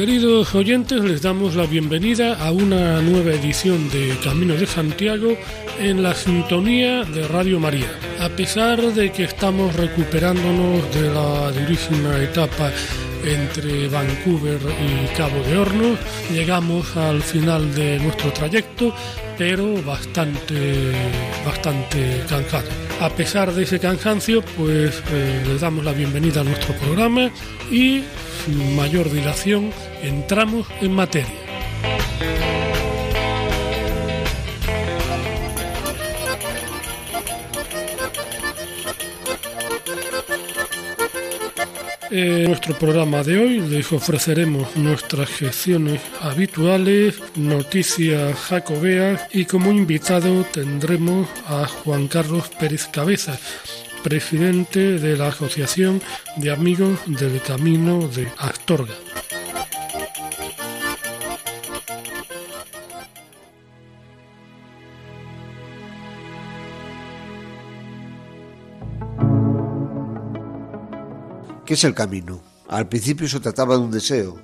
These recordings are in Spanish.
Queridos oyentes, les damos la bienvenida a una nueva edición de Camino de Santiago en la sintonía de Radio María. A pesar de que estamos recuperándonos de la durísima etapa entre Vancouver y Cabo de Hornos, llegamos al final de nuestro trayecto, pero bastante, bastante cansado. A pesar de ese cansancio, pues eh, les damos la bienvenida a nuestro programa y sin mayor dilación entramos en materia. En nuestro programa de hoy les ofreceremos nuestras gestiones habituales, noticias jacobeas y como invitado tendremos a Juan Carlos Pérez Cabezas, presidente de la Asociación de Amigos del Camino de Astorga. ¿Qué es el camino? Al principio se trataba de un deseo,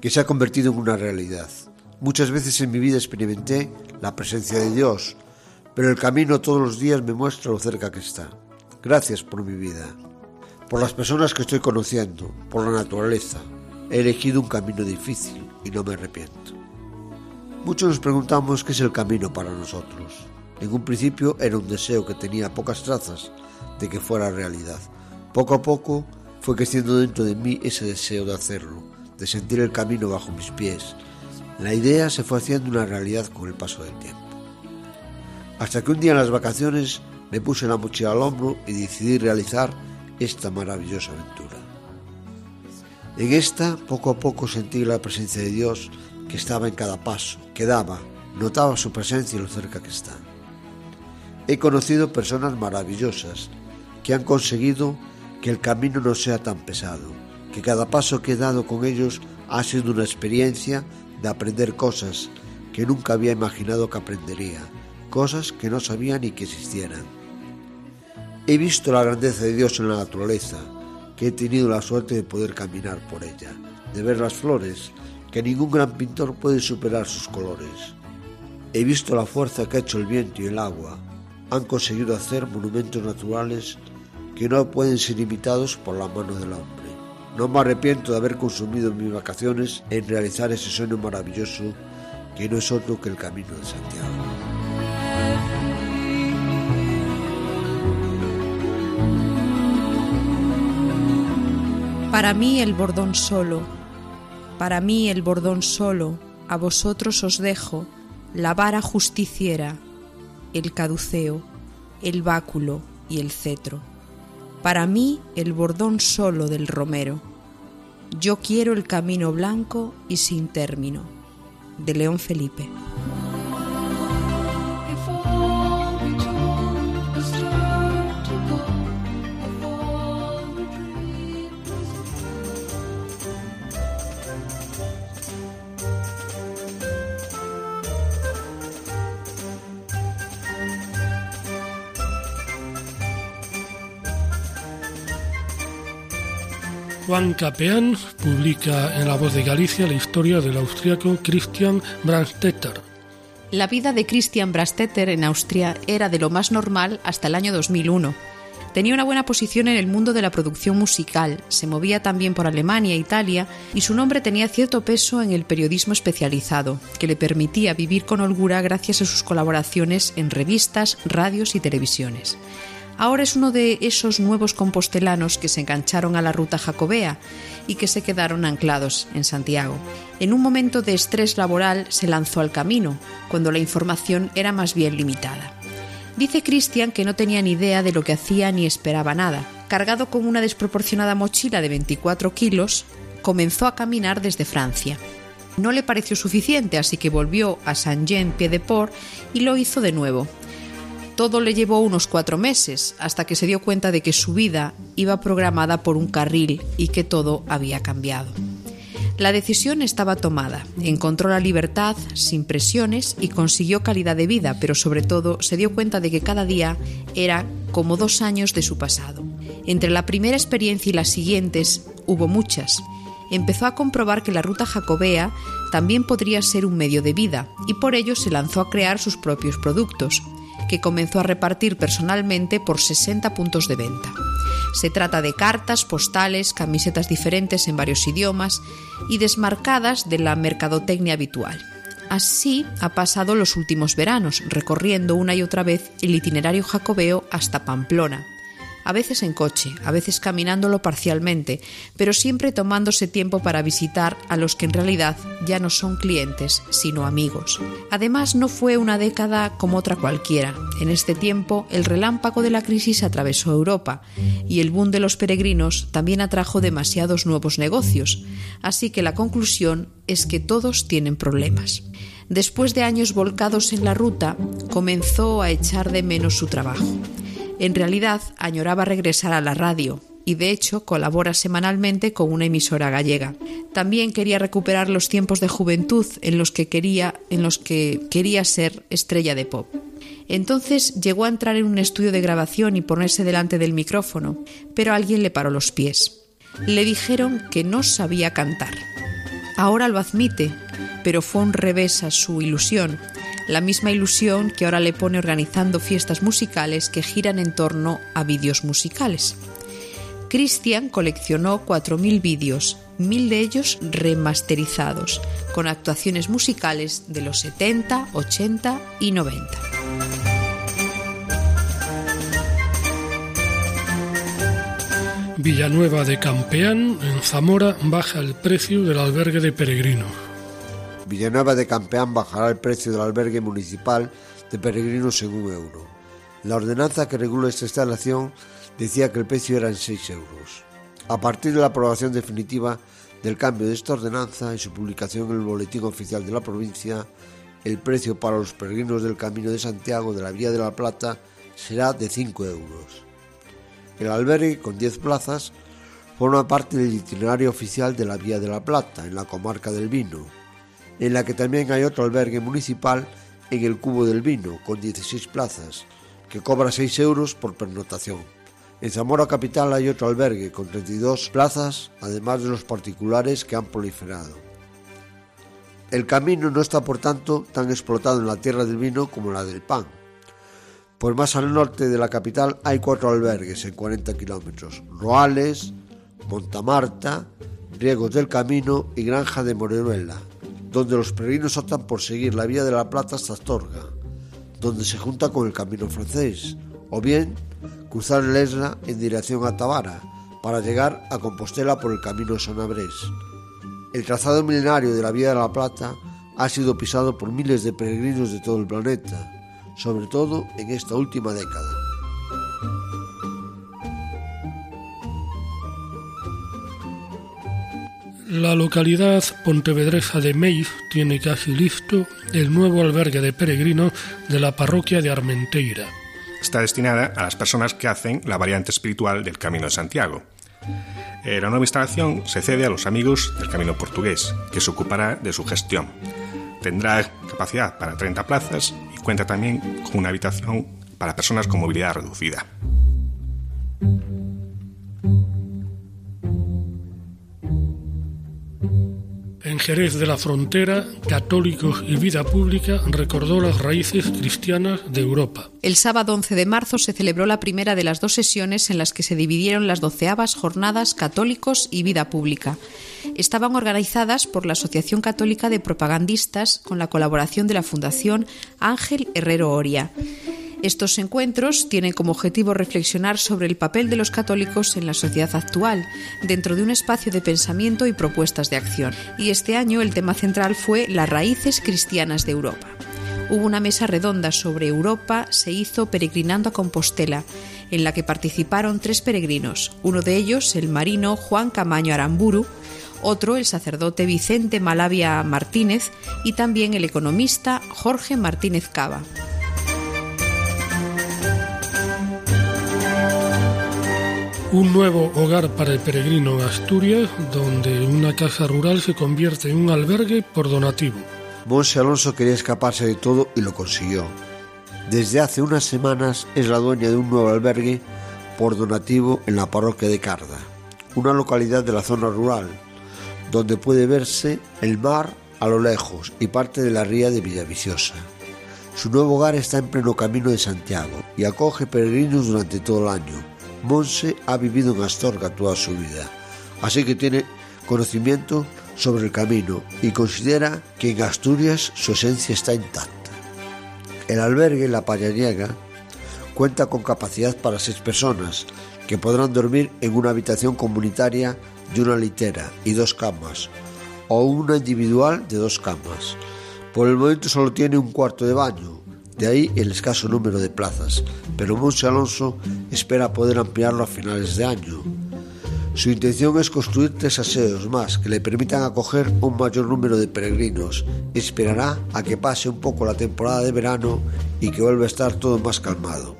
que se ha convertido en una realidad. Muchas veces en mi vida experimenté la presencia de Dios, pero el camino todos los días me muestra lo cerca que está. Gracias por mi vida, por las personas que estoy conociendo, por la naturaleza. He elegido un camino difícil y no me arrepiento. Muchos nos preguntamos qué es el camino para nosotros. En un principio era un deseo que tenía pocas trazas de que fuera realidad. Poco a poco fue creciendo dentro de mí ese deseo de hacerlo, de sentir el camino bajo mis pies. La idea se fue haciendo una realidad con el paso del tiempo. Hasta que un día en las vacaciones me puse la mochila al hombro y decidí realizar esta maravillosa aventura. En esta, poco a poco sentí la presencia de Dios que estaba en cada paso, que daba, notaba su presencia y lo cerca que está. He conocido personas maravillosas que han conseguido que el camino no sea tan pesado, que cada paso que he dado con ellos ha sido una experiencia de aprender cosas que nunca había imaginado que aprendería, cosas que no sabía ni que existieran. He visto la grandeza de Dios en la naturaleza, que he tenido la suerte de poder caminar por ella, de ver las flores, que ningún gran pintor puede superar sus colores. He visto la fuerza que ha hecho el viento y el agua. Han conseguido hacer monumentos naturales que no pueden ser imitados por la mano del hombre. No me arrepiento de haber consumido mis vacaciones en realizar ese sueño maravilloso que no es otro que el camino de Santiago. Para mí el bordón solo, para mí el bordón solo, a vosotros os dejo la vara justiciera, el caduceo, el báculo y el cetro para mí el bordón solo del romero. Yo quiero el camino blanco y sin término. De León Felipe. Juan Capeán publica en La Voz de Galicia la historia del austriaco Christian Brandstetter. La vida de Christian Brandstetter en Austria era de lo más normal hasta el año 2001. Tenía una buena posición en el mundo de la producción musical, se movía también por Alemania e Italia y su nombre tenía cierto peso en el periodismo especializado, que le permitía vivir con holgura gracias a sus colaboraciones en revistas, radios y televisiones. Ahora es uno de esos nuevos compostelanos que se engancharon a la ruta jacobea y que se quedaron anclados en Santiago. En un momento de estrés laboral se lanzó al camino, cuando la información era más bien limitada. Dice Cristian que no tenía ni idea de lo que hacía ni esperaba nada. Cargado con una desproporcionada mochila de 24 kilos, comenzó a caminar desde Francia. No le pareció suficiente, así que volvió a Saint-Jean-Pied-de-Port y lo hizo de nuevo. Todo le llevó unos cuatro meses, hasta que se dio cuenta de que su vida iba programada por un carril y que todo había cambiado. La decisión estaba tomada, encontró la libertad sin presiones y consiguió calidad de vida, pero sobre todo se dio cuenta de que cada día era como dos años de su pasado. Entre la primera experiencia y las siguientes hubo muchas. Empezó a comprobar que la ruta jacobea también podría ser un medio de vida y por ello se lanzó a crear sus propios productos que comenzó a repartir personalmente por 60 puntos de venta. Se trata de cartas, postales, camisetas diferentes en varios idiomas y desmarcadas de la mercadotecnia habitual. Así ha pasado los últimos veranos, recorriendo una y otra vez el itinerario jacobeo hasta Pamplona, a veces en coche, a veces caminándolo parcialmente, pero siempre tomándose tiempo para visitar a los que en realidad ya no son clientes, sino amigos. Además, no fue una década como otra cualquiera. En este tiempo, el relámpago de la crisis atravesó Europa y el boom de los peregrinos también atrajo demasiados nuevos negocios, así que la conclusión es que todos tienen problemas. Después de años volcados en la ruta, comenzó a echar de menos su trabajo. En realidad, añoraba regresar a la radio y de hecho colabora semanalmente con una emisora gallega. También quería recuperar los tiempos de juventud en los que quería, en los que quería ser estrella de pop. Entonces llegó a entrar en un estudio de grabación y ponerse delante del micrófono, pero alguien le paró los pies. Le dijeron que no sabía cantar. Ahora lo admite, pero fue un revés a su ilusión la misma ilusión que ahora le pone organizando fiestas musicales que giran en torno a vídeos musicales. Christian coleccionó 4.000 vídeos, mil de ellos remasterizados, con actuaciones musicales de los 70, 80 y 90. Villanueva de Campeán, en Zamora, baja el precio del albergue de peregrinos. Villanueva de Campeán bajará el precio del albergue municipal de peregrinos en un euro. La ordenanza que regula esta instalación decía que el precio era en 6 euros. A partir de la aprobación definitiva del cambio de esta ordenanza y su publicación en el Boletín Oficial de la provincia, el precio para los peregrinos del Camino de Santiago de la Vía de la Plata será de 5 euros. El albergue, con 10 plazas, forma parte del itinerario oficial de la Vía de la Plata, en la comarca del Vino, en la que también hay otro albergue municipal en el Cubo del Vino, con 16 plazas, que cobra 6 euros por pernotación. En Zamora Capital hay otro albergue con 32 plazas, además de los particulares que han proliferado. El camino no está, por tanto, tan explotado en la tierra del vino como la del pan. Pues más al norte de la capital hay cuatro albergues en 40 kilómetros: Roales, Montamarta, Riegos del Camino y Granja de Moreruela, donde los peregrinos optan por seguir la vía de la Plata hasta Astorga, donde se junta con el camino francés, o bien cruzar el Esla en dirección a Tabara, para llegar a Compostela por el camino de. El trazado milenario de la Vía de la Plata ha sido pisado por miles de peregrinos de todo el planeta, sobre todo en esta última década. La localidad pontevedresa de Meiz tiene casi listo el nuevo albergue de peregrinos de la parroquia de Armenteira. Está destinada a las personas que hacen la variante espiritual del Camino de Santiago. Eh, la nueva instalación se cede a los amigos del Camino Portugués, que se ocupará de su gestión. Tendrá capacidad para 30 plazas y cuenta también con una habitación para personas con movilidad reducida. Jerez de la Frontera, Católicos y Vida Pública recordó las raíces cristianas de Europa. El sábado 11 de marzo se celebró la primera de las dos sesiones en las que se dividieron las doceavas jornadas Católicos y Vida Pública. Estaban organizadas por la Asociación Católica de Propagandistas con la colaboración de la Fundación Ángel Herrero Oria. Estos encuentros tienen como objetivo reflexionar sobre el papel de los católicos en la sociedad actual, dentro de un espacio de pensamiento y propuestas de acción. Y este año el tema central fue las raíces cristianas de Europa. Hubo una mesa redonda sobre Europa, se hizo peregrinando a Compostela, en la que participaron tres peregrinos, uno de ellos el marino Juan Camaño Aramburu, otro el sacerdote Vicente Malavia Martínez y también el economista Jorge Martínez Cava. Un nuevo hogar para el peregrino en Asturias, donde una casa rural se convierte en un albergue por donativo. Monse Alonso quería escaparse de todo y lo consiguió. Desde hace unas semanas es la dueña de un nuevo albergue por donativo en la parroquia de Carda, una localidad de la zona rural, donde puede verse el mar a lo lejos y parte de la ría de Villaviciosa. Su nuevo hogar está en pleno camino de Santiago y acoge peregrinos durante todo el año Monse ha vivido en Astorga toda su vida, así que tiene conocimiento sobre el camino y considera que en Asturias su esencia está intacta. El albergue La Payaniega cuenta con capacidad para seis personas que podrán dormir en una habitación comunitaria de una litera y dos camas o una individual de dos camas. Por el momento solo tiene un cuarto de baño, de ahí el escaso número de plazas, pero Monse Alonso espera poder ampliarlo a finales de año. Su intención es construir tres aseos más que le permitan acoger un mayor número de peregrinos. Esperará a que pase un poco la temporada de verano y que vuelva a estar todo más calmado.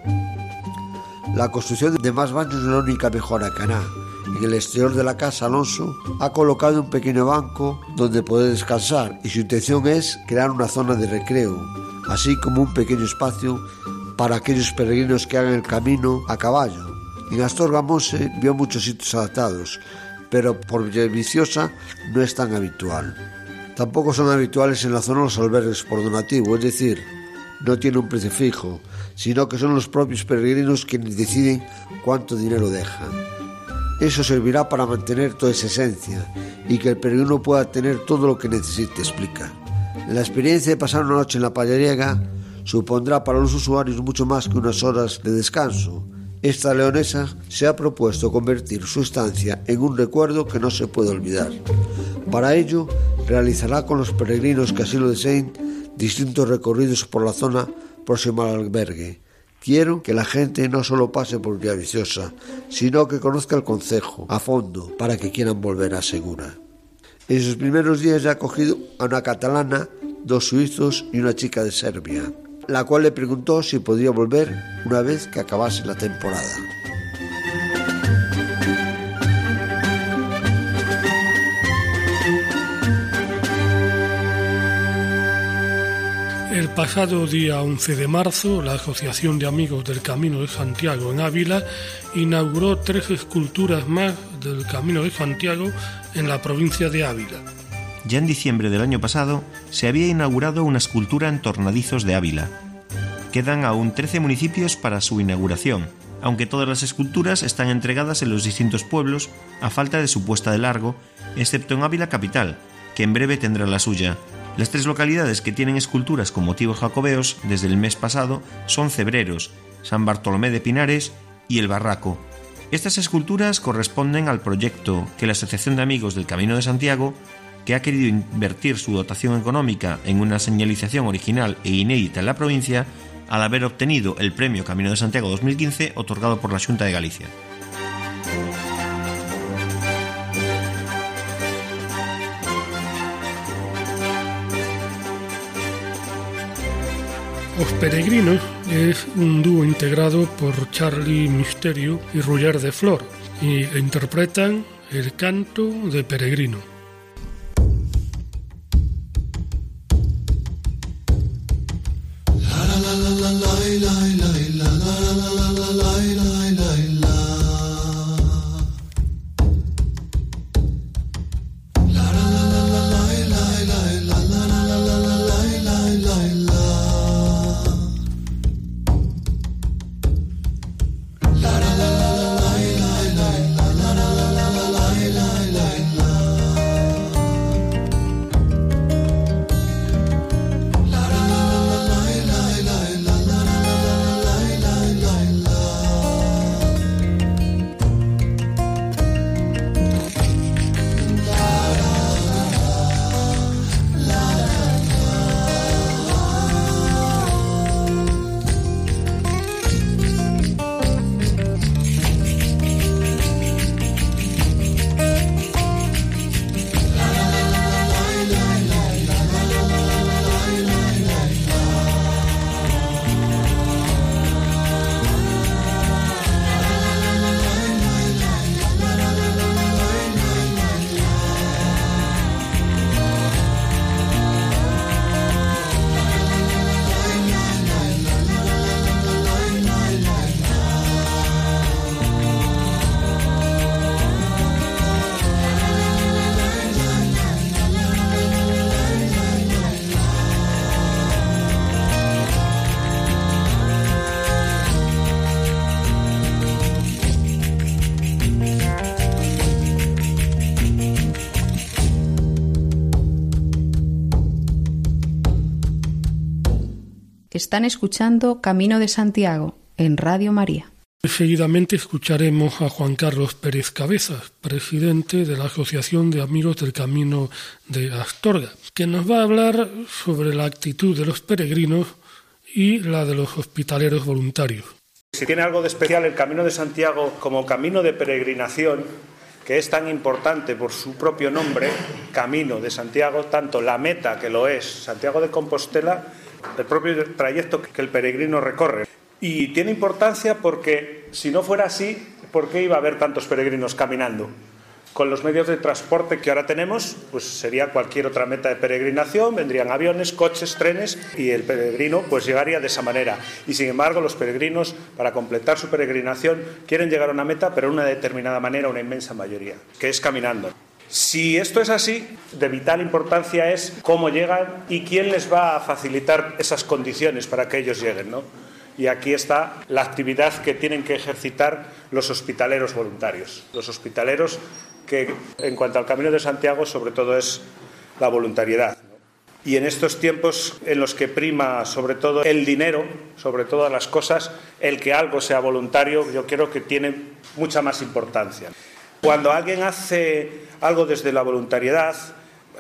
La construcción de más baños es la única mejora que hará. En el exterior de la casa, Alonso ha colocado un pequeño banco donde poder descansar y su intención es crear una zona de recreo, así como un pequeño espacio para aquellos peregrinos que hagan el camino a caballo. En Astorga Mose vio muchos sitios adaptados, pero por Villaviciosa no es tan habitual. Tampoco son habituales en la zona los albergues por donativo, es decir, no tiene un precio fijo, sino que son los propios peregrinos quienes deciden cuánto dinero dejan. Eso servirá para mantener toda esa esencia y que el peregrino pueda tener todo lo que necesite, explica. La experiencia de pasar una noche en la payariega supondrá para los usuarios mucho más que unas horas de descanso. Esta leonesa se ha propuesto convertir su estancia en un recuerdo que no se puede olvidar. Para ello, realizará con los peregrinos que así lo deseen distintos recorridos por la zona próxima al albergue. Quiero que la gente no solo pase por Villaviciosa, sino que conozca el concejo a fondo para que quieran volver a Segura. En sus primeros días ha acogido a una catalana, dos suizos y una chica de Serbia, la cual le preguntó si podría volver una vez que acabase la temporada. Pasado día 11 de marzo, la Asociación de Amigos del Camino de Santiago en Ávila inauguró tres esculturas más del Camino de Santiago en la provincia de Ávila. Ya en diciembre del año pasado se había inaugurado una escultura en Tornadizos de Ávila. Quedan aún 13 municipios para su inauguración, aunque todas las esculturas están entregadas en los distintos pueblos a falta de su puesta de largo, excepto en Ávila capital, que en breve tendrá la suya. Las tres localidades que tienen esculturas con motivos jacobeos desde el mes pasado son Cebreros, San Bartolomé de Pinares y El Barraco. Estas esculturas corresponden al proyecto que la Asociación de Amigos del Camino de Santiago, que ha querido invertir su dotación económica en una señalización original e inédita en la provincia, al haber obtenido el Premio Camino de Santiago 2015 otorgado por la Junta de Galicia. Los Peregrinos es un dúo integrado por Charlie Misterio y Ruller de Flor y interpretan el canto de Peregrino. Están escuchando Camino de Santiago en Radio María. Seguidamente escucharemos a Juan Carlos Pérez Cabezas, presidente de la Asociación de Amigos del Camino de Astorga, que nos va a hablar sobre la actitud de los peregrinos y la de los hospitaleros voluntarios. Si tiene algo de especial el Camino de Santiago como camino de peregrinación, que es tan importante por su propio nombre, Camino de Santiago, tanto la meta que lo es, Santiago de Compostela, el propio trayecto que el peregrino recorre. Y tiene importancia porque si no fuera así, ¿por qué iba a haber tantos peregrinos caminando? Con los medios de transporte que ahora tenemos, pues sería cualquier otra meta de peregrinación, vendrían aviones, coches, trenes y el peregrino pues llegaría de esa manera. Y sin embargo, los peregrinos para completar su peregrinación quieren llegar a una meta, pero de una determinada manera, una inmensa mayoría, que es caminando. Si esto es así, de vital importancia es cómo llegan y quién les va a facilitar esas condiciones para que ellos lleguen, ¿no? Y aquí está la actividad que tienen que ejercitar los hospitaleros voluntarios. Los hospitaleros que en cuanto al Camino de Santiago sobre todo es la voluntariedad. Y en estos tiempos en los que prima sobre todo el dinero, sobre todas las cosas, el que algo sea voluntario, yo creo que tiene mucha más importancia. Cuando alguien hace algo desde la voluntariedad,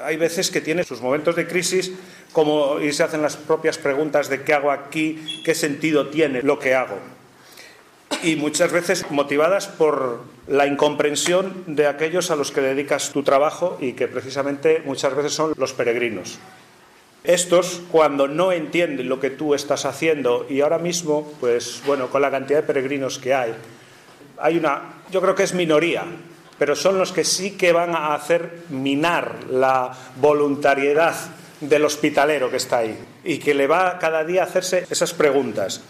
hay veces que tiene sus momentos de crisis como, y se hacen las propias preguntas de qué hago aquí, qué sentido tiene lo que hago y muchas veces motivadas por la incomprensión de aquellos a los que dedicas tu trabajo y que precisamente muchas veces son los peregrinos. Estos, cuando no entienden lo que tú estás haciendo, y ahora mismo, pues bueno, con la cantidad de peregrinos que hay, hay una, yo creo que es minoría, pero son los que sí que van a hacer minar la voluntariedad del hospitalero que está ahí y que le va cada día a hacerse esas preguntas.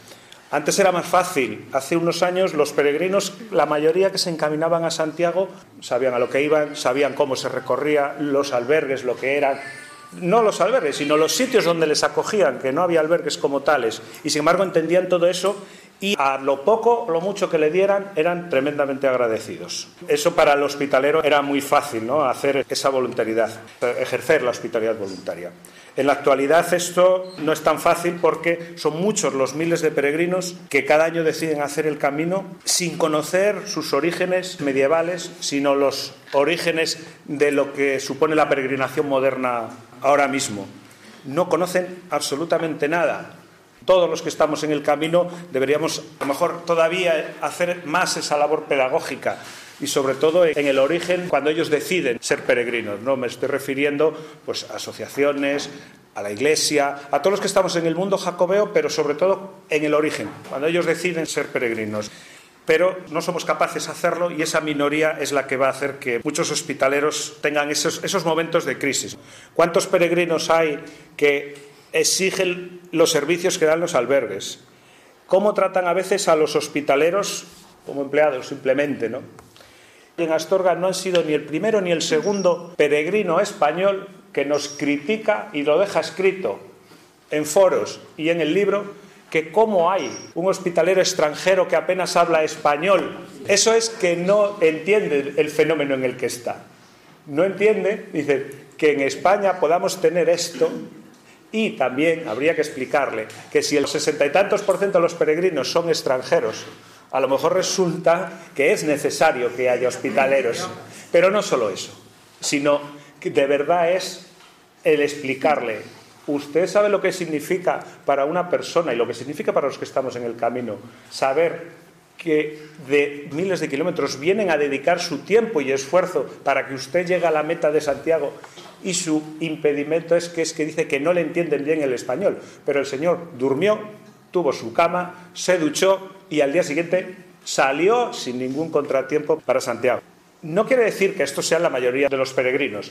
Antes era más fácil. Hace unos años los peregrinos, la mayoría que se encaminaban a Santiago, sabían a lo que iban, sabían cómo se recorría, los albergues, lo que eran. No los albergues, sino los sitios donde les acogían, que no había albergues como tales. Y sin embargo entendían todo eso y a lo poco, lo mucho que le dieran, eran tremendamente agradecidos. Eso para el hospitalero era muy fácil, ¿no? Hacer esa voluntariedad, ejercer la hospitalidad voluntaria. En la actualidad esto no es tan fácil porque son muchos los miles de peregrinos que cada año deciden hacer el camino sin conocer sus orígenes medievales, sino los orígenes de lo que supone la peregrinación moderna ahora mismo. No conocen absolutamente nada. Todos los que estamos en el camino deberíamos a lo mejor todavía hacer más esa labor pedagógica y sobre todo en el origen cuando ellos deciden ser peregrinos. No me estoy refiriendo pues a asociaciones, a la iglesia, a todos los que estamos en el mundo jacobeo, pero sobre todo en el origen, cuando ellos deciden ser peregrinos. Pero no somos capaces de hacerlo y esa minoría es la que va a hacer que muchos hospitaleros tengan esos, esos momentos de crisis. ¿Cuántos peregrinos hay que exigen los servicios que dan los albergues? ¿Cómo tratan a veces a los hospitaleros como empleados simplemente, no? En Astorga no han sido ni el primero ni el segundo peregrino español que nos critica y lo deja escrito en foros y en el libro que cómo hay un hospitalero extranjero que apenas habla español. Eso es que no entiende el fenómeno en el que está. No entiende, dice, que en España podamos tener esto y también habría que explicarle que si el sesenta y tantos por ciento de los peregrinos son extranjeros, a lo mejor resulta que es necesario que haya hospitaleros. Pero no solo eso, sino que de verdad es el explicarle. Usted sabe lo que significa para una persona y lo que significa para los que estamos en el camino saber que de miles de kilómetros vienen a dedicar su tiempo y esfuerzo para que usted llegue a la meta de Santiago y su impedimento es que es que dice que no le entienden bien el español, pero el señor durmió, tuvo su cama, se duchó y al día siguiente salió sin ningún contratiempo para Santiago. No quiere decir que esto sea la mayoría de los peregrinos.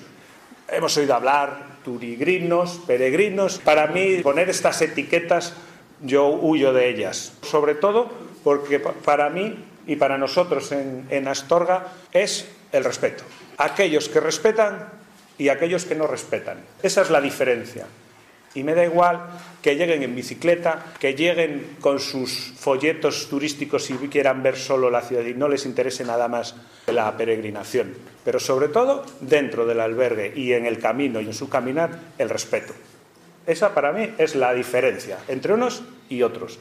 Hemos oído hablar turigrinos, peregrinos. Para mí, poner estas etiquetas, yo huyo de ellas. Sobre todo porque para mí y para nosotros en, Astorga es el respeto. Aquellos que respetan y aquellos que no respetan. Esa es la diferencia. Y me da igual que lleguen en bicicleta, que lleguen con sus folletos turísticos y quieran ver solo la ciudad y no les interese nada más la peregrinación. Pero sobre todo dentro del albergue y en el camino y en su caminar, el respeto. Esa para mí es la diferencia entre unos y otros.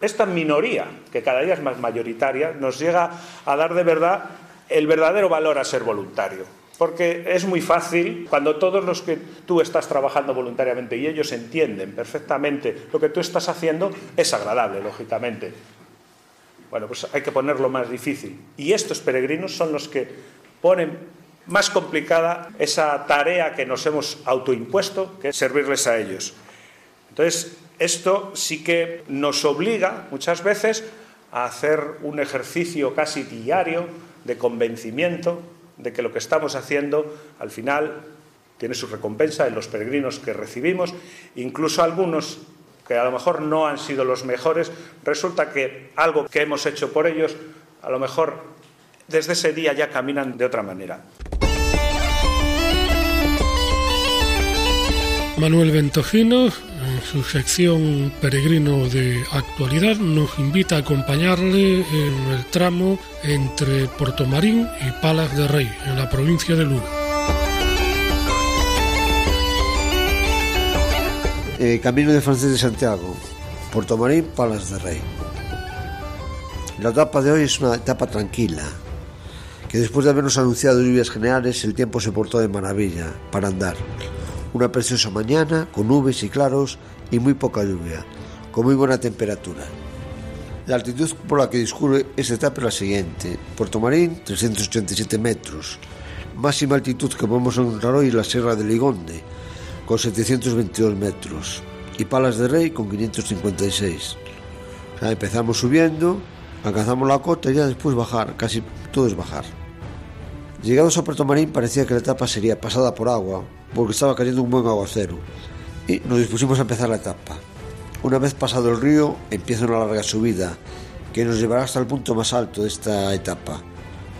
Esta minoría, que cada día es más mayoritaria, nos llega a dar de verdad el verdadero valor a ser voluntario. Porque es muy fácil cuando todos los que tú estás trabajando voluntariamente y ellos entienden perfectamente lo que tú estás haciendo, es agradable, lógicamente. Bueno, pues hay que ponerlo más difícil. Y estos peregrinos son los que ponen más complicada esa tarea que nos hemos autoimpuesto, que es servirles a ellos. Entonces, esto sí que nos obliga muchas veces a hacer un ejercicio casi diario de convencimiento de que lo que estamos haciendo al final tiene su recompensa en los peregrinos que recibimos, incluso algunos que a lo mejor no han sido los mejores, resulta que algo que hemos hecho por ellos, a lo mejor desde ese día ya caminan de otra manera. Manuel Ventojino, en su sección Peregrino de Actualidad, nos invita a acompañarle en el tramo entre Portomarín y Palas de Rey, en la provincia de Lugo. Eh, camino de Francés de Santiago, Portomarín, Palas de Rey. La etapa de hoy es una etapa tranquila, que después de habernos anunciado lluvias generales, el tiempo se portó de maravilla para andar. Una preciosa mañana, con nubes y claros y muy poca lluvia, con muy buena temperatura. La altitud por la que discurre esta etapa es la siguiente. Puerto Marín, 387 metros. Máxima altitud que podemos encontrar hoy es la Sierra de Ligonde, con 722 metros. Y Palas de Rey, con 556. O empezamos subiendo, alcanzamos la cota y ya después bajar, casi todo es bajar. Llegados a Puerto Marín parecía que la etapa sería pasada por agua, porque estaba cayendo un buen aguacero, y nos dispusimos a empezar la etapa. Una vez pasado el río, empieza una larga subida, que nos llevará hasta el punto más alto de esta etapa.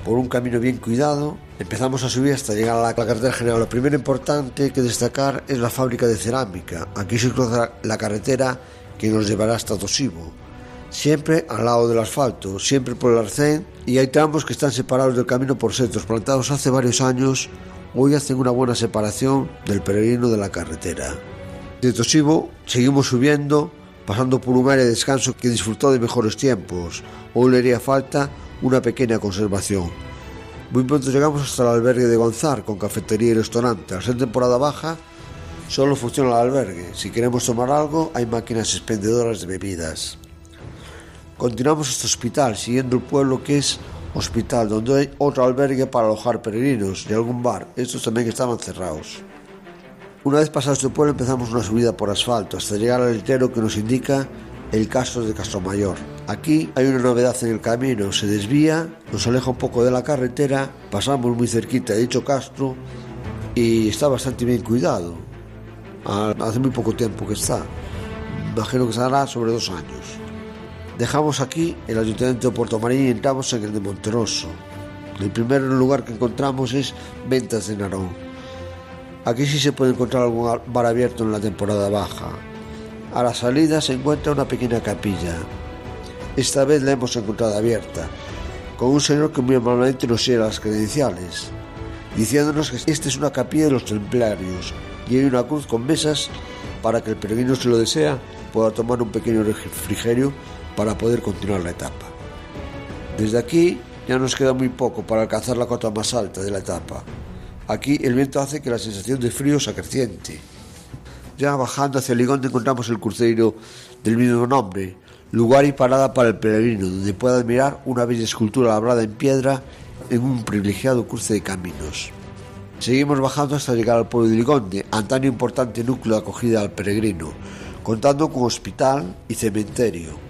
Por un camino bien cuidado, empezamos a subir hasta llegar a la carretera general. Lo primero importante que destacar es la fábrica de cerámica. Aquí se cruza la carretera que nos llevará hasta Tosivo. Siempre al lado del asfalto, siempre por el arcén, y hay tramos que están separados del camino por setos plantados hace varios años hoy hacen una buena separación del peregrino de la carretera. De Tosivo seguimos subiendo, pasando por un área de descanso que disfrutó de mejores tiempos. Hoy le haría falta una pequeña conservación. Muy pronto llegamos hasta el albergue de Gonzar con cafetería y restaurante. Al ser temporada baja, solo funciona el albergue. Si queremos tomar algo, hay máquinas expendedoras de bebidas. Continuamos este hospital, siguiendo el pueblo que es hospital, donde hay otro albergue para alojar peregrinos y algún bar. Estos también estaban cerrados. Una vez pasado este pueblo empezamos una subida por asfalto hasta llegar al letrero que nos indica el Castro de Castromayor. Aquí hay una novedad en el camino, se desvía, nos aleja un poco de la carretera, pasamos muy cerquita de dicho castro y está bastante bien cuidado. Hace muy poco tiempo que está. Imagino que estará sobre dos años. Dejamos aquí el ayuntamiento de Puerto Marín y entramos en el de Monteroso. El primer lugar que encontramos es Ventas de Narón. Aquí sí se puede encontrar algún bar abierto en la temporada baja. A la salida se encuentra una pequeña capilla. Esta vez la hemos encontrado abierta, con un señor que muy amablemente nos sigue las credenciales, diciéndonos que esta es una capilla de los templarios y hay una cruz con mesas para que el peregrino, si lo desea, pueda tomar un pequeño refrigerio para poder continuar la etapa. Desde aquí ya nos queda muy poco para alcanzar la cota más alta de la etapa. Aquí el viento hace que la sensación de frío se acreciente. Ya bajando hacia Ligón encontramos el cruceiro del mismo nombre, lugar y parada para el peregrino, donde puede admirar una bella escultura labrada en piedra en un privilegiado cruce de caminos. Seguimos bajando hasta llegar al pueblo de Ligonde, antaño importante núcleo de acogida al peregrino, contando con hospital y cementerio.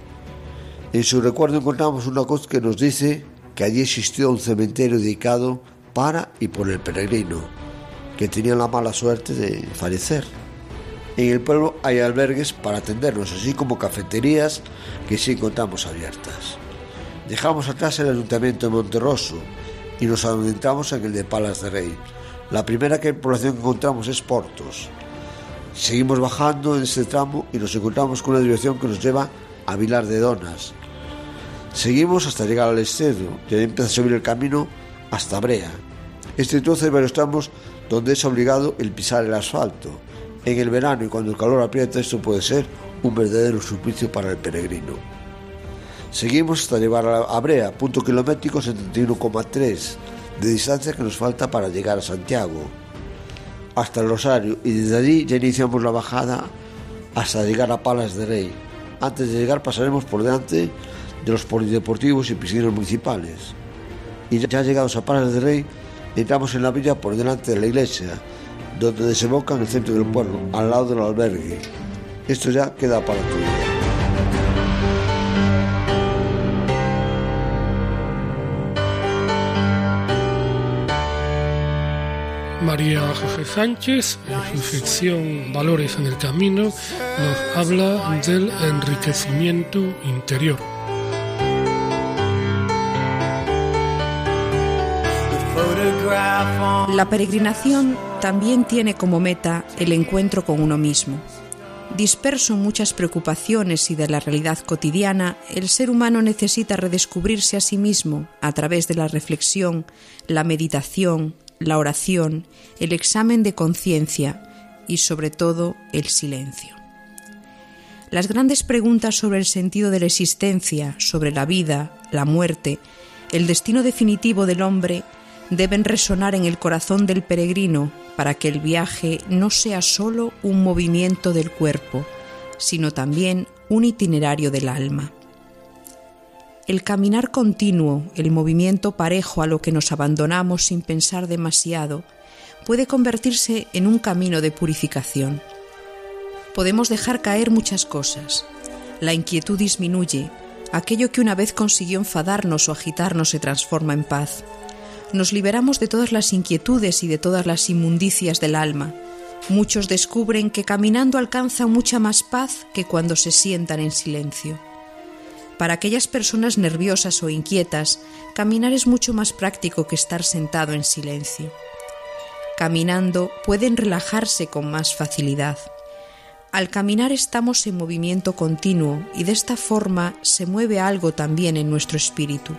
En su recuerdo encontramos una cruz que nos dice que allí existió un cementerio dedicado para y por el peregrino, que tenía la mala suerte de fallecer. En el pueblo hay albergues para atendernos, así como cafeterías que sí encontramos abiertas. Dejamos atrás el ayuntamiento de Monterroso y nos adentramos en el de Palas de Rey. La primera población que encontramos es Portos. Seguimos bajando en este tramo y nos encontramos con una dirección que nos lleva a Vilar de Donas, Seguimos hasta llegar al y ahí empieza a subir el camino hasta Brea. Este trozo varios tramos donde es obligado el pisar el asfalto En el verano y cuando el calor aprieta esto puede ser un verdadero suplicio para el peregrino. Seguimos hasta llegar a Brea, punto kilométrico 71,3 de distancia que nos falta para llegar a Santiago, hasta el Rosario y desde allí ya iniciamos la bajada hasta llegar a Palas de Rey. Antes de llegar pasaremos por delante de los polideportivos y piscinas municipales. Y ya llegados a Palas de Rey, entramos en la villa por delante de la iglesia, donde desemboca en el centro del pueblo, al lado del albergue. Esto ya queda para tu vida. María José Sánchez, en su sección Valores en el Camino, nos habla del enriquecimiento interior. La peregrinación también tiene como meta el encuentro con uno mismo. Disperso en muchas preocupaciones y de la realidad cotidiana, el ser humano necesita redescubrirse a sí mismo a través de la reflexión, la meditación, la oración, el examen de conciencia y sobre todo el silencio. Las grandes preguntas sobre el sentido de la existencia, sobre la vida, la muerte, el destino definitivo del hombre, deben resonar en el corazón del peregrino para que el viaje no sea sólo un movimiento del cuerpo, sino también un itinerario del alma. El caminar continuo, el movimiento parejo a lo que nos abandonamos sin pensar demasiado, puede convertirse en un camino de purificación. Podemos dejar caer muchas cosas. La inquietud disminuye, aquello que una vez consiguió enfadarnos o agitarnos se transforma en paz. Nos liberamos de todas las inquietudes y de todas las inmundicias del alma. Muchos descubren que caminando alcanzan mucha más paz que cuando se sientan en silencio. Para aquellas personas nerviosas o inquietas, caminar es mucho más práctico que estar sentado en silencio. Caminando pueden relajarse con más facilidad. Al caminar estamos en movimiento continuo y de esta forma se mueve algo también en nuestro espíritu.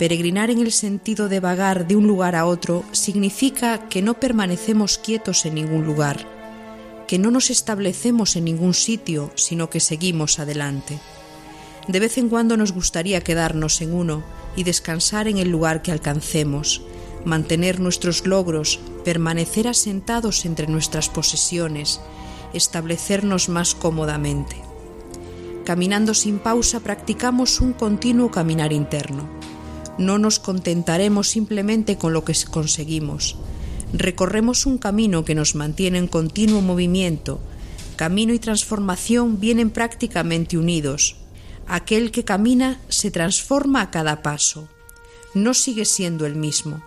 Peregrinar en el sentido de vagar de un lugar a otro significa que no permanecemos quietos en ningún lugar, que no nos establecemos en ningún sitio, sino que seguimos adelante. De vez en cuando nos gustaría quedarnos en uno y descansar en el lugar que alcancemos, mantener nuestros logros, permanecer asentados entre nuestras posesiones, establecernos más cómodamente. Caminando sin pausa practicamos un continuo caminar interno. No nos contentaremos simplemente con lo que conseguimos. Recorremos un camino que nos mantiene en continuo movimiento. Camino y transformación vienen prácticamente unidos, aquel que camina se transforma a cada paso. No sigue siendo el mismo.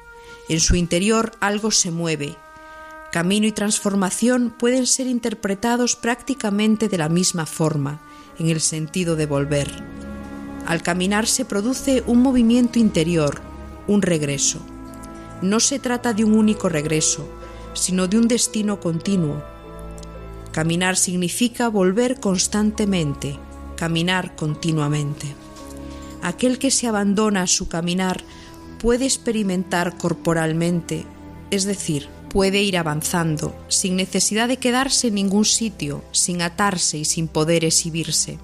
En su interior algo se mueve. Camino y transformación pueden ser interpretados prácticamente de la misma forma, en el sentido de volver. Al caminar se produce un movimiento interior, un regreso. No se trata de un único regreso, sino de un destino continuo. Caminar significa volver constantemente, caminar continuamente. Aquel que se abandona a su caminar puede experimentar corporalmente, es decir, puede ir avanzando, sin necesidad de quedarse en ningún sitio, sin atarse y sin poder exhibirse.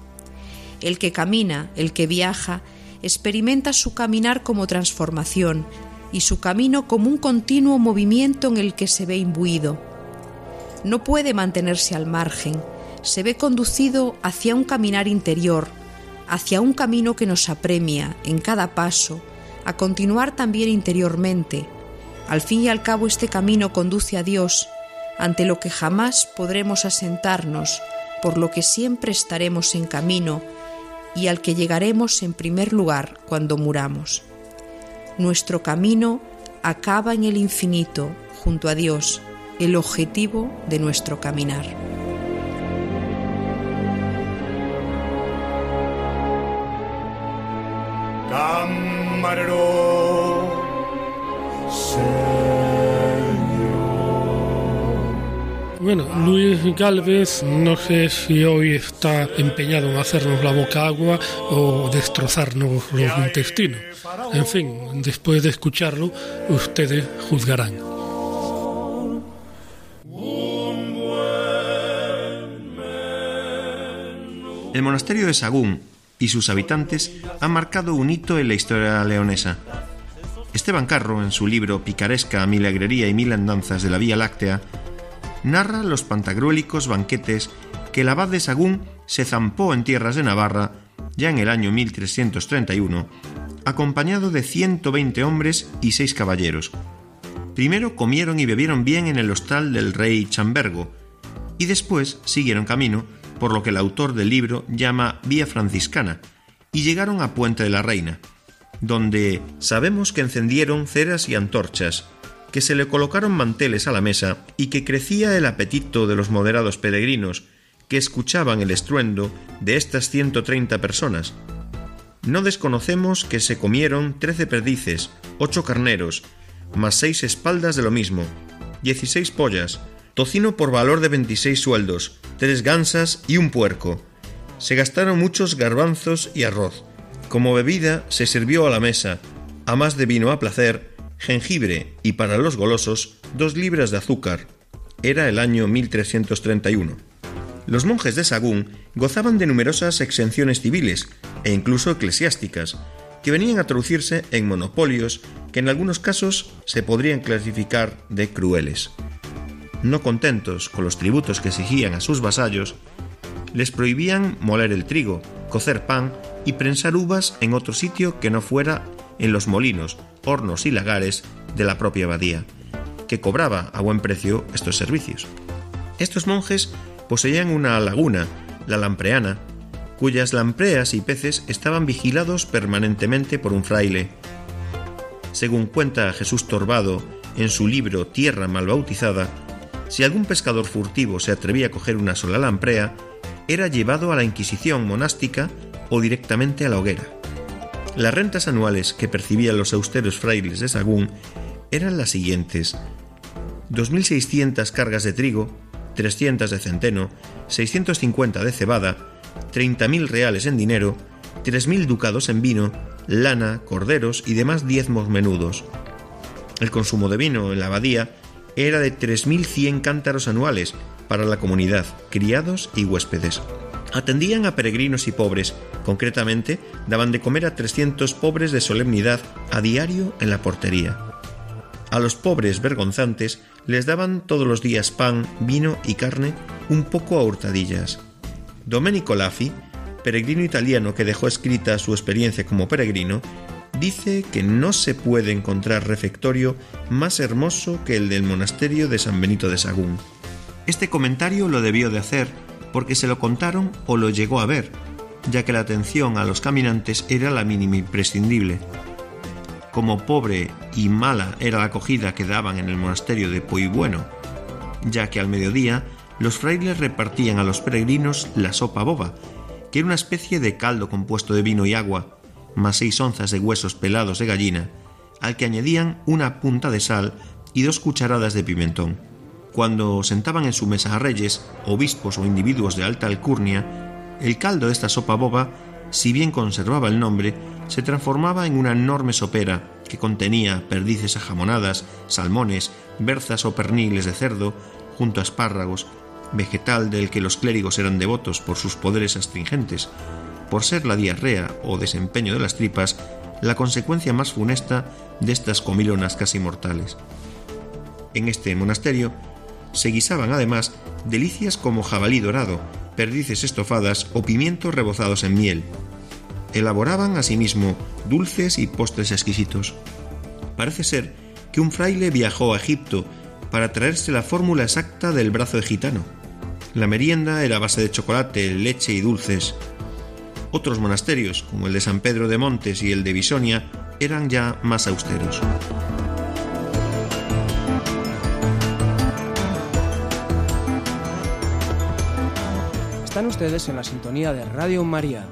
El que camina, el que viaja, experimenta su caminar como transformación y su camino como un continuo movimiento en el que se ve imbuido. No puede mantenerse al margen, se ve conducido hacia un caminar interior, hacia un camino que nos apremia en cada paso, a continuar también interiormente. Al fin y al cabo este camino conduce a Dios, ante lo que jamás podremos asentarnos, por lo que siempre estaremos en camino y al que llegaremos en primer lugar cuando muramos. Nuestro camino acaba en el infinito, junto a Dios, el objetivo de nuestro caminar. Bueno, Luis Galvez no sé si hoy está empeñado en hacernos la boca agua o destrozarnos los intestinos. En fin, después de escucharlo, ustedes juzgarán. El monasterio de Sagún y sus habitantes han marcado un hito en la historia leonesa. Esteban Carro, en su libro Picaresca milagrería y mil andanzas de la Vía Láctea, narra los pantagruélicos banquetes que el abad de Sagún se zampó en tierras de Navarra ya en el año 1331, acompañado de 120 hombres y seis caballeros. Primero comieron y bebieron bien en el hostal del rey Chambergo, y después siguieron camino por lo que el autor del libro llama Vía Franciscana, y llegaron a Puente de la Reina, donde sabemos que encendieron ceras y antorchas, que se le colocaron manteles a la mesa y que crecía el apetito de los moderados peregrinos que escuchaban el estruendo de estas 130 personas. No desconocemos que se comieron trece perdices, ocho carneros, más seis espaldas de lo mismo, dieciséis pollas, tocino por valor de 26 sueldos, tres gansas y un puerco. Se gastaron muchos garbanzos y arroz. Como bebida se sirvió a la mesa, a más de vino a placer, jengibre y para los golosos dos libras de azúcar. Era el año 1331. Los monjes de Sagún gozaban de numerosas exenciones civiles e incluso eclesiásticas, que venían a traducirse en monopolios que en algunos casos se podrían clasificar de crueles no contentos con los tributos que exigían a sus vasallos, les prohibían moler el trigo, cocer pan y prensar uvas en otro sitio que no fuera en los molinos, hornos y lagares de la propia abadía, que cobraba a buen precio estos servicios. Estos monjes poseían una laguna, la Lampreana, cuyas lampreas y peces estaban vigilados permanentemente por un fraile. Según cuenta Jesús Torbado en su libro Tierra mal bautizada, si algún pescador furtivo se atrevía a coger una sola lamprea, era llevado a la Inquisición monástica o directamente a la hoguera. Las rentas anuales que percibían los austeros frailes de Sagún eran las siguientes: 2.600 cargas de trigo, 300 de centeno, 650 de cebada, 30.000 reales en dinero, 3.000 ducados en vino, lana, corderos y demás diezmos menudos. El consumo de vino en la abadía era de 3.100 cántaros anuales para la comunidad, criados y huéspedes. Atendían a peregrinos y pobres, concretamente daban de comer a 300 pobres de solemnidad a diario en la portería. A los pobres vergonzantes les daban todos los días pan, vino y carne, un poco a hurtadillas. Domenico Lafi, peregrino italiano que dejó escrita su experiencia como peregrino, dice que no se puede encontrar refectorio más hermoso que el del monasterio de San Benito de Sagún. Este comentario lo debió de hacer porque se lo contaron o lo llegó a ver, ya que la atención a los caminantes era la mínima imprescindible. Como pobre y mala era la acogida que daban en el monasterio de Bueno, ya que al mediodía los frailes repartían a los peregrinos la sopa boba, que era una especie de caldo compuesto de vino y agua, más seis onzas de huesos pelados de gallina, al que añadían una punta de sal y dos cucharadas de pimentón. Cuando sentaban en su mesa a reyes, obispos o individuos de alta alcurnia, el caldo de esta sopa boba, si bien conservaba el nombre, se transformaba en una enorme sopera que contenía perdices ajamonadas, salmones, berzas o perniles de cerdo, junto a espárragos, vegetal del que los clérigos eran devotos por sus poderes astringentes, por ser la diarrea o desempeño de las tripas la consecuencia más funesta de estas comilonas casi mortales. En este monasterio se guisaban además delicias como jabalí dorado, perdices estofadas o pimientos rebozados en miel. Elaboraban asimismo dulces y postres exquisitos. Parece ser que un fraile viajó a Egipto para traerse la fórmula exacta del brazo de gitano. La merienda era base de chocolate, leche y dulces, otros monasterios, como el de San Pedro de Montes y el de Bisonia, eran ya más austeros. Están ustedes en la sintonía de Radio María.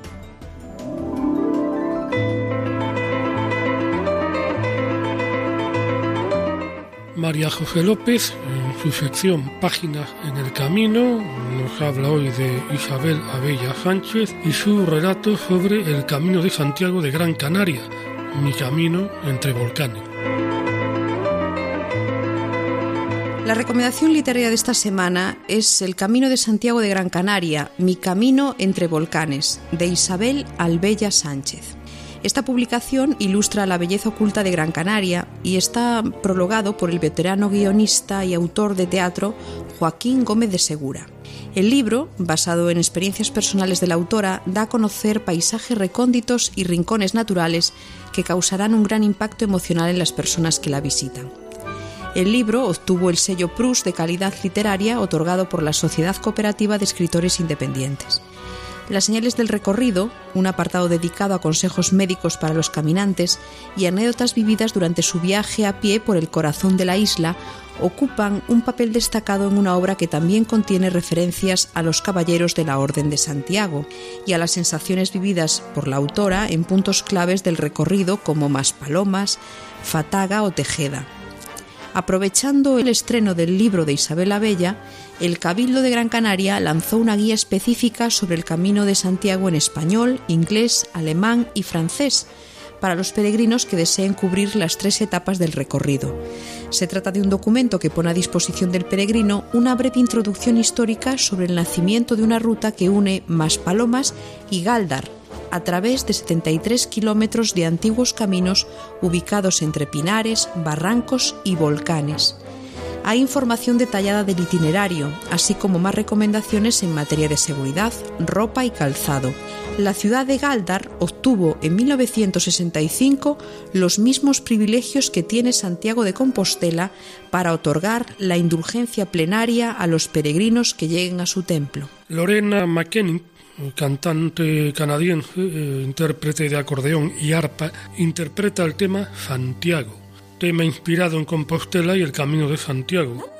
María José López, en su sección Páginas en el Camino, nos habla hoy de Isabel Abella Sánchez y su relato sobre el Camino de Santiago de Gran Canaria, mi camino entre volcanes. La recomendación literaria de esta semana es El Camino de Santiago de Gran Canaria, Mi Camino entre Volcanes, de Isabel Albella Sánchez. Esta publicación ilustra la belleza oculta de Gran Canaria y está prologado por el veterano guionista y autor de teatro Joaquín Gómez de Segura. El libro, basado en experiencias personales de la autora, da a conocer paisajes recónditos y rincones naturales que causarán un gran impacto emocional en las personas que la visitan. El libro obtuvo el sello Prus de calidad literaria otorgado por la Sociedad Cooperativa de Escritores Independientes. Las señales del recorrido, un apartado dedicado a consejos médicos para los caminantes y anécdotas vividas durante su viaje a pie por el corazón de la isla, ocupan un papel destacado en una obra que también contiene referencias a los caballeros de la Orden de Santiago y a las sensaciones vividas por la autora en puntos claves del recorrido como Maspalomas, Fataga o Tejeda. Aprovechando el estreno del libro de Isabel Bella, el Cabildo de Gran Canaria lanzó una guía específica sobre el Camino de Santiago en español, inglés, alemán y francés para los peregrinos que deseen cubrir las tres etapas del recorrido. Se trata de un documento que pone a disposición del peregrino una breve introducción histórica sobre el nacimiento de una ruta que une Maspalomas y Galdar, a través de 73 kilómetros de antiguos caminos ubicados entre pinares, barrancos y volcanes hay información detallada del itinerario, así como más recomendaciones en materia de seguridad, ropa y calzado. La ciudad de Galdar obtuvo en 1965 los mismos privilegios que tiene Santiago de Compostela para otorgar la indulgencia plenaria a los peregrinos que lleguen a su templo. Lorena McKenny cantante canadiense, eh, intérprete de acordeón y arpa, interpreta el tema Santiago tema inspirado en Compostela y el Camino de Santiago.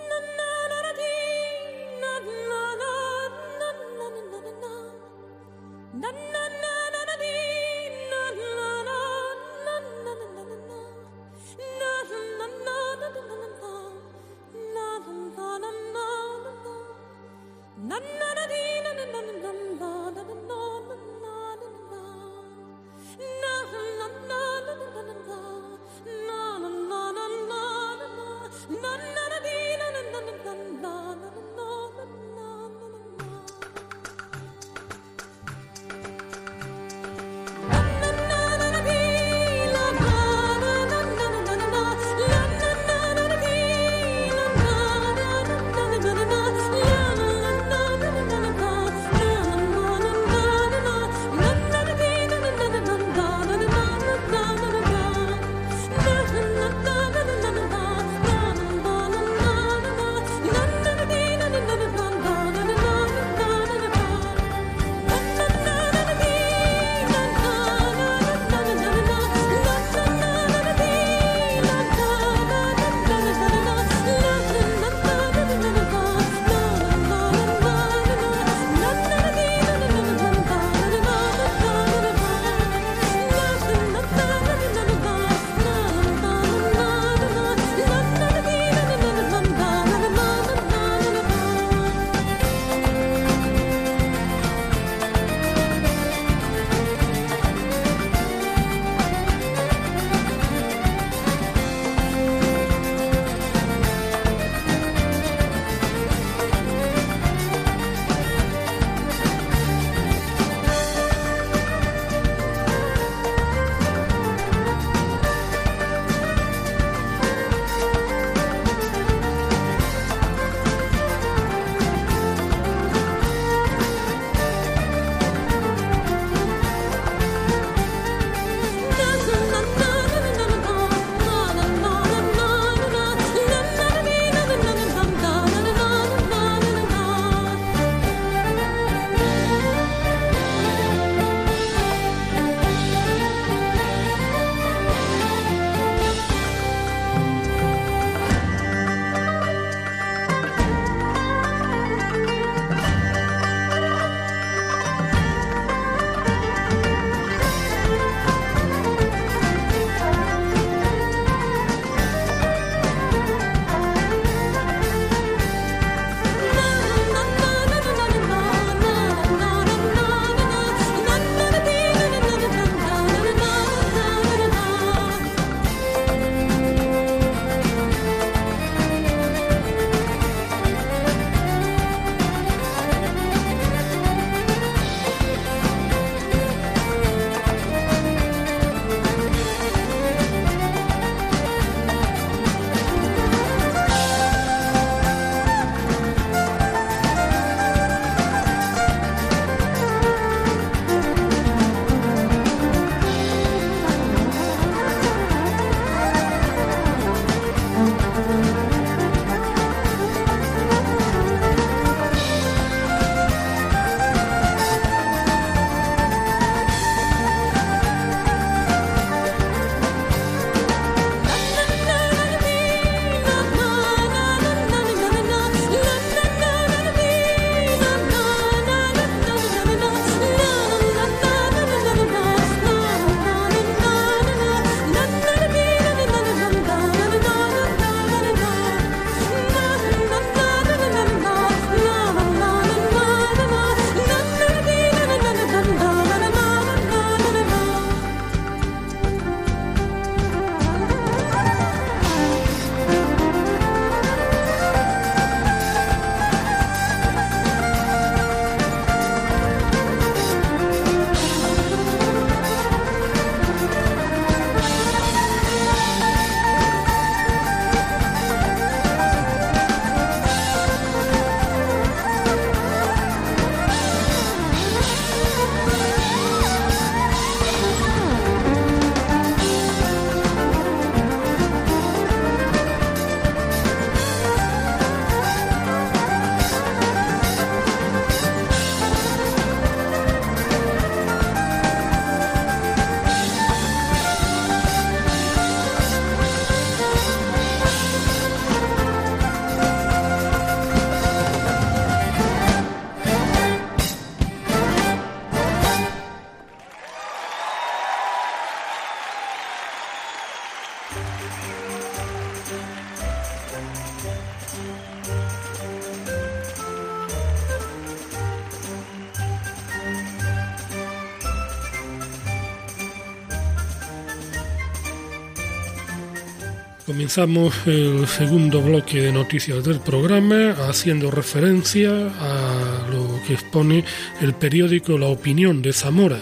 Comenzamos el segundo bloque de noticias del programa haciendo referencia a lo que expone el periódico La Opinión de Zamora,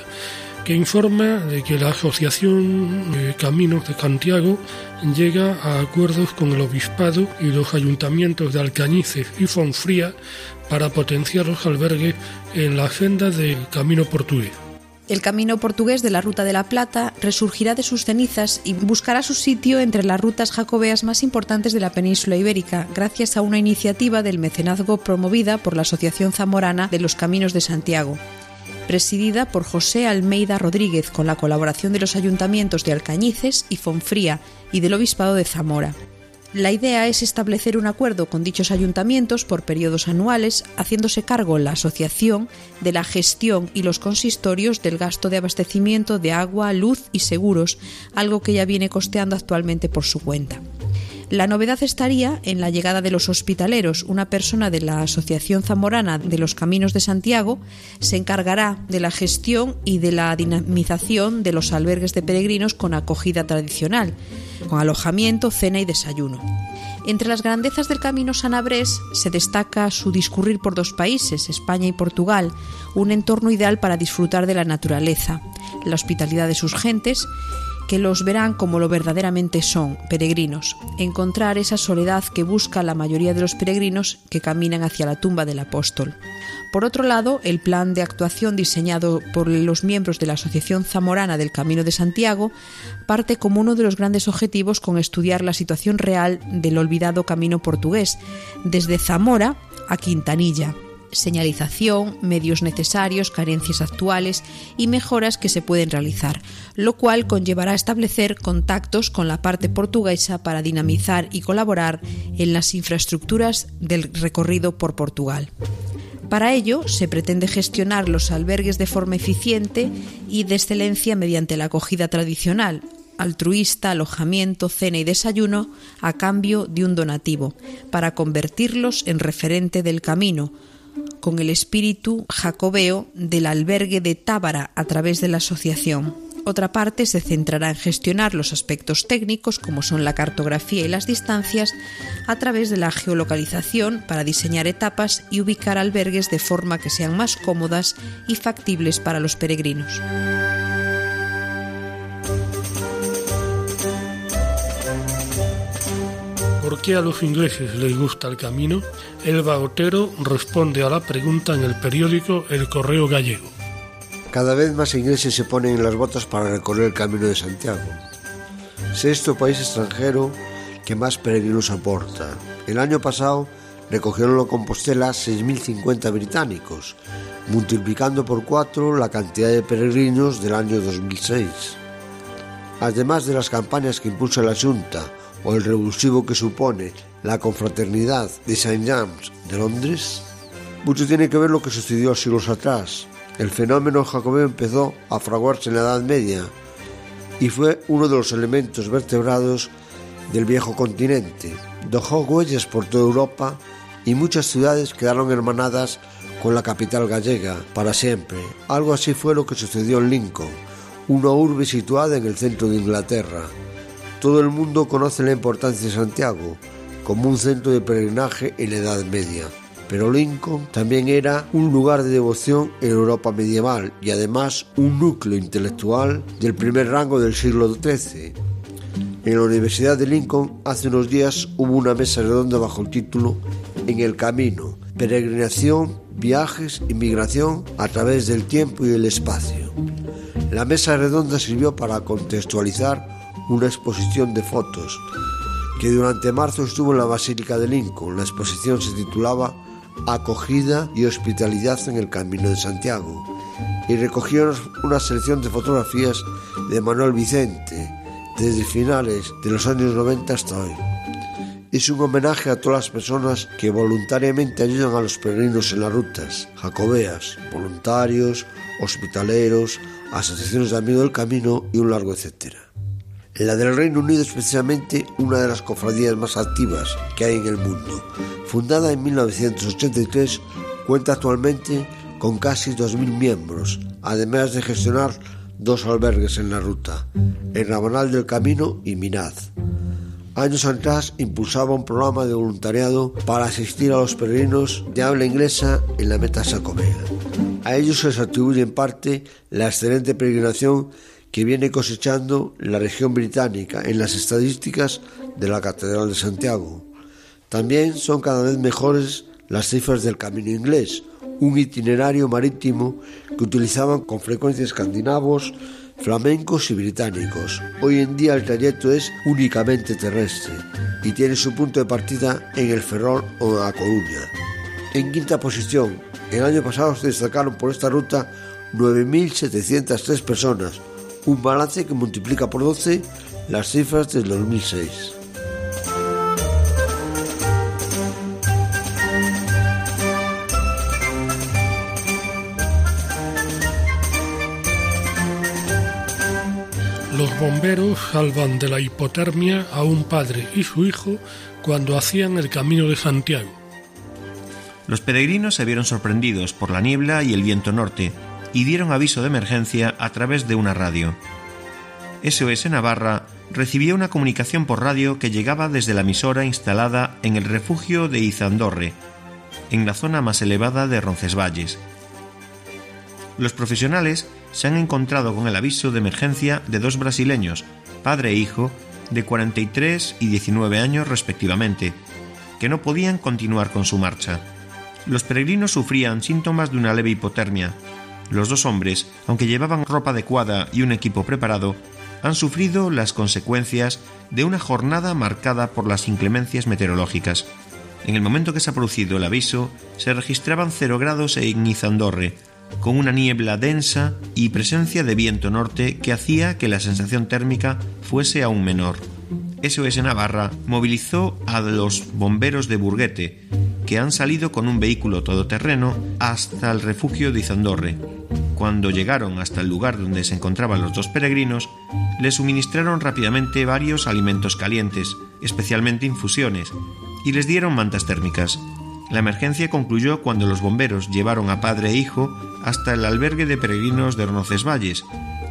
que informa de que la Asociación Caminos de Santiago llega a acuerdos con el Obispado y los ayuntamientos de Alcañices y Fonfría para potenciar los albergues en la agenda del Camino Portugués. El camino portugués de la Ruta de la Plata resurgirá de sus cenizas y buscará su sitio entre las rutas jacobeas más importantes de la península ibérica, gracias a una iniciativa del mecenazgo promovida por la Asociación Zamorana de los Caminos de Santiago, presidida por José Almeida Rodríguez, con la colaboración de los ayuntamientos de Alcañices y Fonfría y del Obispado de Zamora. La idea es establecer un acuerdo con dichos ayuntamientos por periodos anuales, haciéndose cargo la asociación de la gestión y los consistorios del gasto de abastecimiento de agua, luz y seguros, algo que ya viene costeando actualmente por su cuenta. La novedad estaría en la llegada de los hospitaleros. Una persona de la Asociación Zamorana de los Caminos de Santiago se encargará de la gestión y de la dinamización de los albergues de peregrinos con acogida tradicional, con alojamiento, cena y desayuno. Entre las grandezas del camino sanabrés se destaca su discurrir por dos países, España y Portugal, un entorno ideal para disfrutar de la naturaleza, la hospitalidad de sus gentes que los verán como lo verdaderamente son, peregrinos, encontrar esa soledad que busca la mayoría de los peregrinos que caminan hacia la tumba del apóstol. Por otro lado, el plan de actuación diseñado por los miembros de la Asociación Zamorana del Camino de Santiago parte como uno de los grandes objetivos con estudiar la situación real del olvidado camino portugués, desde Zamora a Quintanilla, señalización, medios necesarios, carencias actuales y mejoras que se pueden realizar, lo cual conllevará establecer contactos con la parte portuguesa para dinamizar y colaborar en las infraestructuras del recorrido por Portugal. Para ello, se pretende gestionar los albergues de forma eficiente y de excelencia mediante la acogida tradicional, altruista, alojamiento, cena y desayuno a cambio de un donativo, para convertirlos en referente del camino, con el espíritu jacobeo del albergue de Tábara a través de la asociación. Otra parte se centrará en gestionar los aspectos técnicos como son la cartografía y las distancias a través de la geolocalización para diseñar etapas y ubicar albergues de forma que sean más cómodas y factibles para los peregrinos. ¿Por qué a los ingleses les gusta el camino? Elba Otero responde a la pregunta en el periódico El Correo Gallego. Cada vez más ingleses se ponen en las botas para recorrer el camino de Santiago. Sexto país extranjero que más peregrinos aporta. El año pasado recogieron la Compostela 6.050 británicos, multiplicando por cuatro la cantidad de peregrinos del año 2006. Además de las campañas que impulsa la Junta o el revulsivo que supone la confraternidad de St. James de Londres, mucho tiene que ver lo que sucedió siglos atrás. El fenómeno jacobeo empezó a fraguarse en la Edad Media y fue uno de los elementos vertebrados del viejo continente. Dejó huellas por toda Europa y muchas ciudades quedaron hermanadas con la capital gallega para siempre. Algo así fue lo que sucedió en Lincoln, una urbe situada en el centro de Inglaterra, todo el mundo conoce la importancia de Santiago como un centro de peregrinaje en la Edad Media. Pero Lincoln también era un lugar de devoción en Europa medieval y además un núcleo intelectual del primer rango del siglo XIII. En la Universidad de Lincoln hace unos días hubo una mesa redonda bajo el título En el Camino, Peregrinación, Viajes y Migración a través del tiempo y el espacio. La mesa redonda sirvió para contextualizar una exposición de fotos que durante marzo estuvo en la Basílica de Lincoln. La exposición se titulaba Acogida y Hospitalidad en el Camino de Santiago y recogió una selección de fotografías de Manuel Vicente desde finales de los años 90 hasta hoy. Es un homenaje a todas las personas que voluntariamente ayudan a los peregrinos en las rutas, jacobeas, voluntarios, hospitaleros, asociaciones de amigos del camino y un largo etcétera. La del Reino Unido es precisamente una de las cofradías más activas que hay en el mundo. Fundada en 1983, cuenta actualmente con casi 2.000 miembros, además de gestionar dos albergues en la ruta, el Rabanal del Camino y Minaz. Años atrás impulsaba un programa de voluntariado para asistir a los peregrinos de habla inglesa en la meta sacomera. A ellos se les atribuye en parte la excelente peregrinación que viene cosechando la región británica en las estadísticas de la Catedral de Santiago. También son cada vez mejores las cifras del Camino Inglés, un itinerario marítimo que utilizaban con frecuencia escandinavos, flamencos y británicos. Hoy en día el trayecto es únicamente terrestre y tiene su punto de partida en el Ferrol o A Coruña. En quinta posición, el año pasado se destacaron por esta ruta 9.703 personas, un balance que multiplica por 12 las cifras del 2006. Los bomberos salvan de la hipotermia a un padre y su hijo cuando hacían el camino de Santiago. Los peregrinos se vieron sorprendidos por la niebla y el viento norte y dieron aviso de emergencia a través de una radio. SOS Navarra recibió una comunicación por radio que llegaba desde la emisora instalada en el refugio de Izandorre, en la zona más elevada de Roncesvalles. Los profesionales se han encontrado con el aviso de emergencia de dos brasileños, padre e hijo, de 43 y 19 años respectivamente, que no podían continuar con su marcha. Los peregrinos sufrían síntomas de una leve hipotermia. Los dos hombres, aunque llevaban ropa adecuada y un equipo preparado, han sufrido las consecuencias de una jornada marcada por las inclemencias meteorológicas. En el momento que se ha producido el aviso, se registraban 0 grados en Izandorre, con una niebla densa y presencia de viento norte que hacía que la sensación térmica fuese aún menor. SOS Navarra movilizó a los bomberos de Burguete, que han salido con un vehículo todoterreno hasta el refugio de Izandorre. Cuando llegaron hasta el lugar donde se encontraban los dos peregrinos, les suministraron rápidamente varios alimentos calientes, especialmente infusiones, y les dieron mantas térmicas. La emergencia concluyó cuando los bomberos llevaron a padre e hijo hasta el albergue de peregrinos de Valles,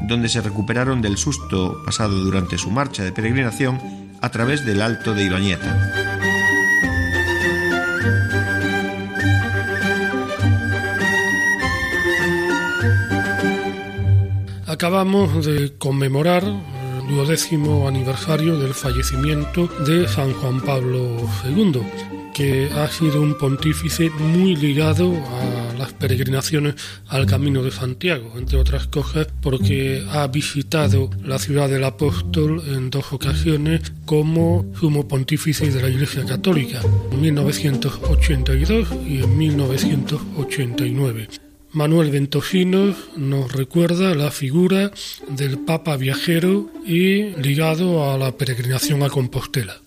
donde se recuperaron del susto pasado durante su marcha de peregrinación a través del Alto de Ibañeta. Acabamos de conmemorar el duodécimo aniversario del fallecimiento de San Juan Pablo II, que ha sido un pontífice muy ligado a las peregrinaciones al Camino de Santiago, entre otras cosas porque ha visitado la ciudad del apóstol en dos ocasiones como sumo pontífice de la Iglesia Católica, en 1982 y en 1989. Manuel Ventosinos nos recuerda la figura del Papa viajero y ligado a la peregrinación a Compostela.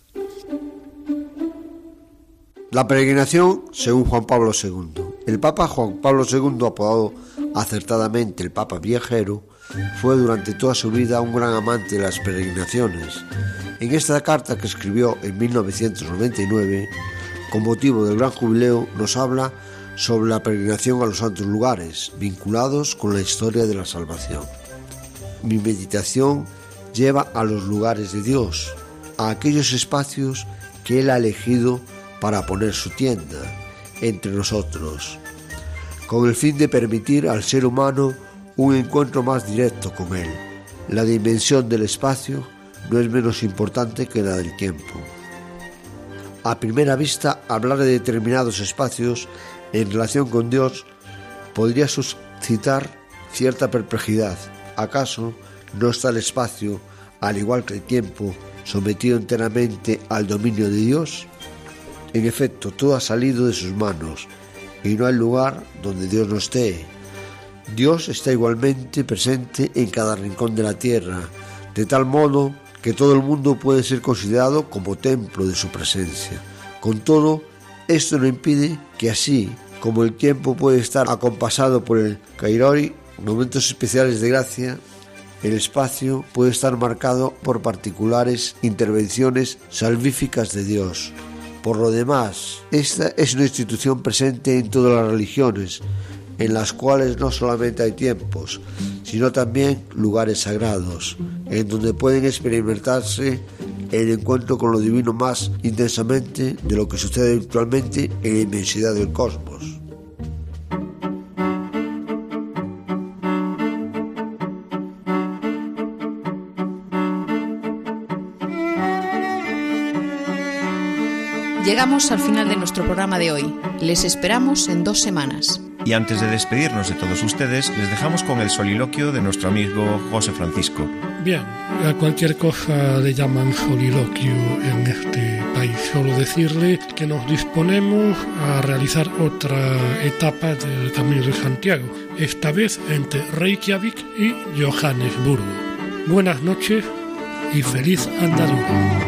La peregrinación según Juan Pablo II. El Papa Juan Pablo II, apodado acertadamente el Papa Viajero, fue durante toda su vida un gran amante de las peregrinaciones. En esta carta que escribió en 1999, con motivo del gran jubileo, nos habla sobre la peregrinación a los santos lugares, vinculados con la historia de la salvación. Mi meditación lleva a los lugares de Dios, a aquellos espacios que Él ha elegido para poner su tienda entre nosotros, con el fin de permitir al ser humano un encuentro más directo con Él. La dimensión del espacio no es menos importante que la del tiempo. A primera vista, hablar de determinados espacios en relación con Dios podría suscitar cierta perplejidad. ¿Acaso no está el espacio, al igual que el tiempo, sometido enteramente al dominio de Dios? En efecto, todo ha salido de sus manos y no hay lugar donde Dios no esté. Dios está igualmente presente en cada rincón de la tierra, de tal modo que todo el mundo puede ser considerado como templo de su presencia. Con todo, esto no impide que así como el tiempo puede estar acompasado por el Kairori, momentos especiales de gracia, el espacio puede estar marcado por particulares intervenciones salvíficas de Dios. Por lo demás, esta es una institución presente en todas las religiones, en las cuales no solamente hay tiempos, sino también lugares sagrados, en donde pueden experimentarse el encuentro con lo divino más intensamente de lo que sucede virtualmente en la inmensidad del cosmos. Llegamos al final de nuestro programa de hoy. Les esperamos en dos semanas. Y antes de despedirnos de todos ustedes, les dejamos con el soliloquio de nuestro amigo José Francisco. Bien, a cualquier cosa le llaman soliloquio en este país. Solo decirle que nos disponemos a realizar otra etapa del Camino de Santiago, esta vez entre Reykjavik y Johannesburgo. Buenas noches y feliz andadura.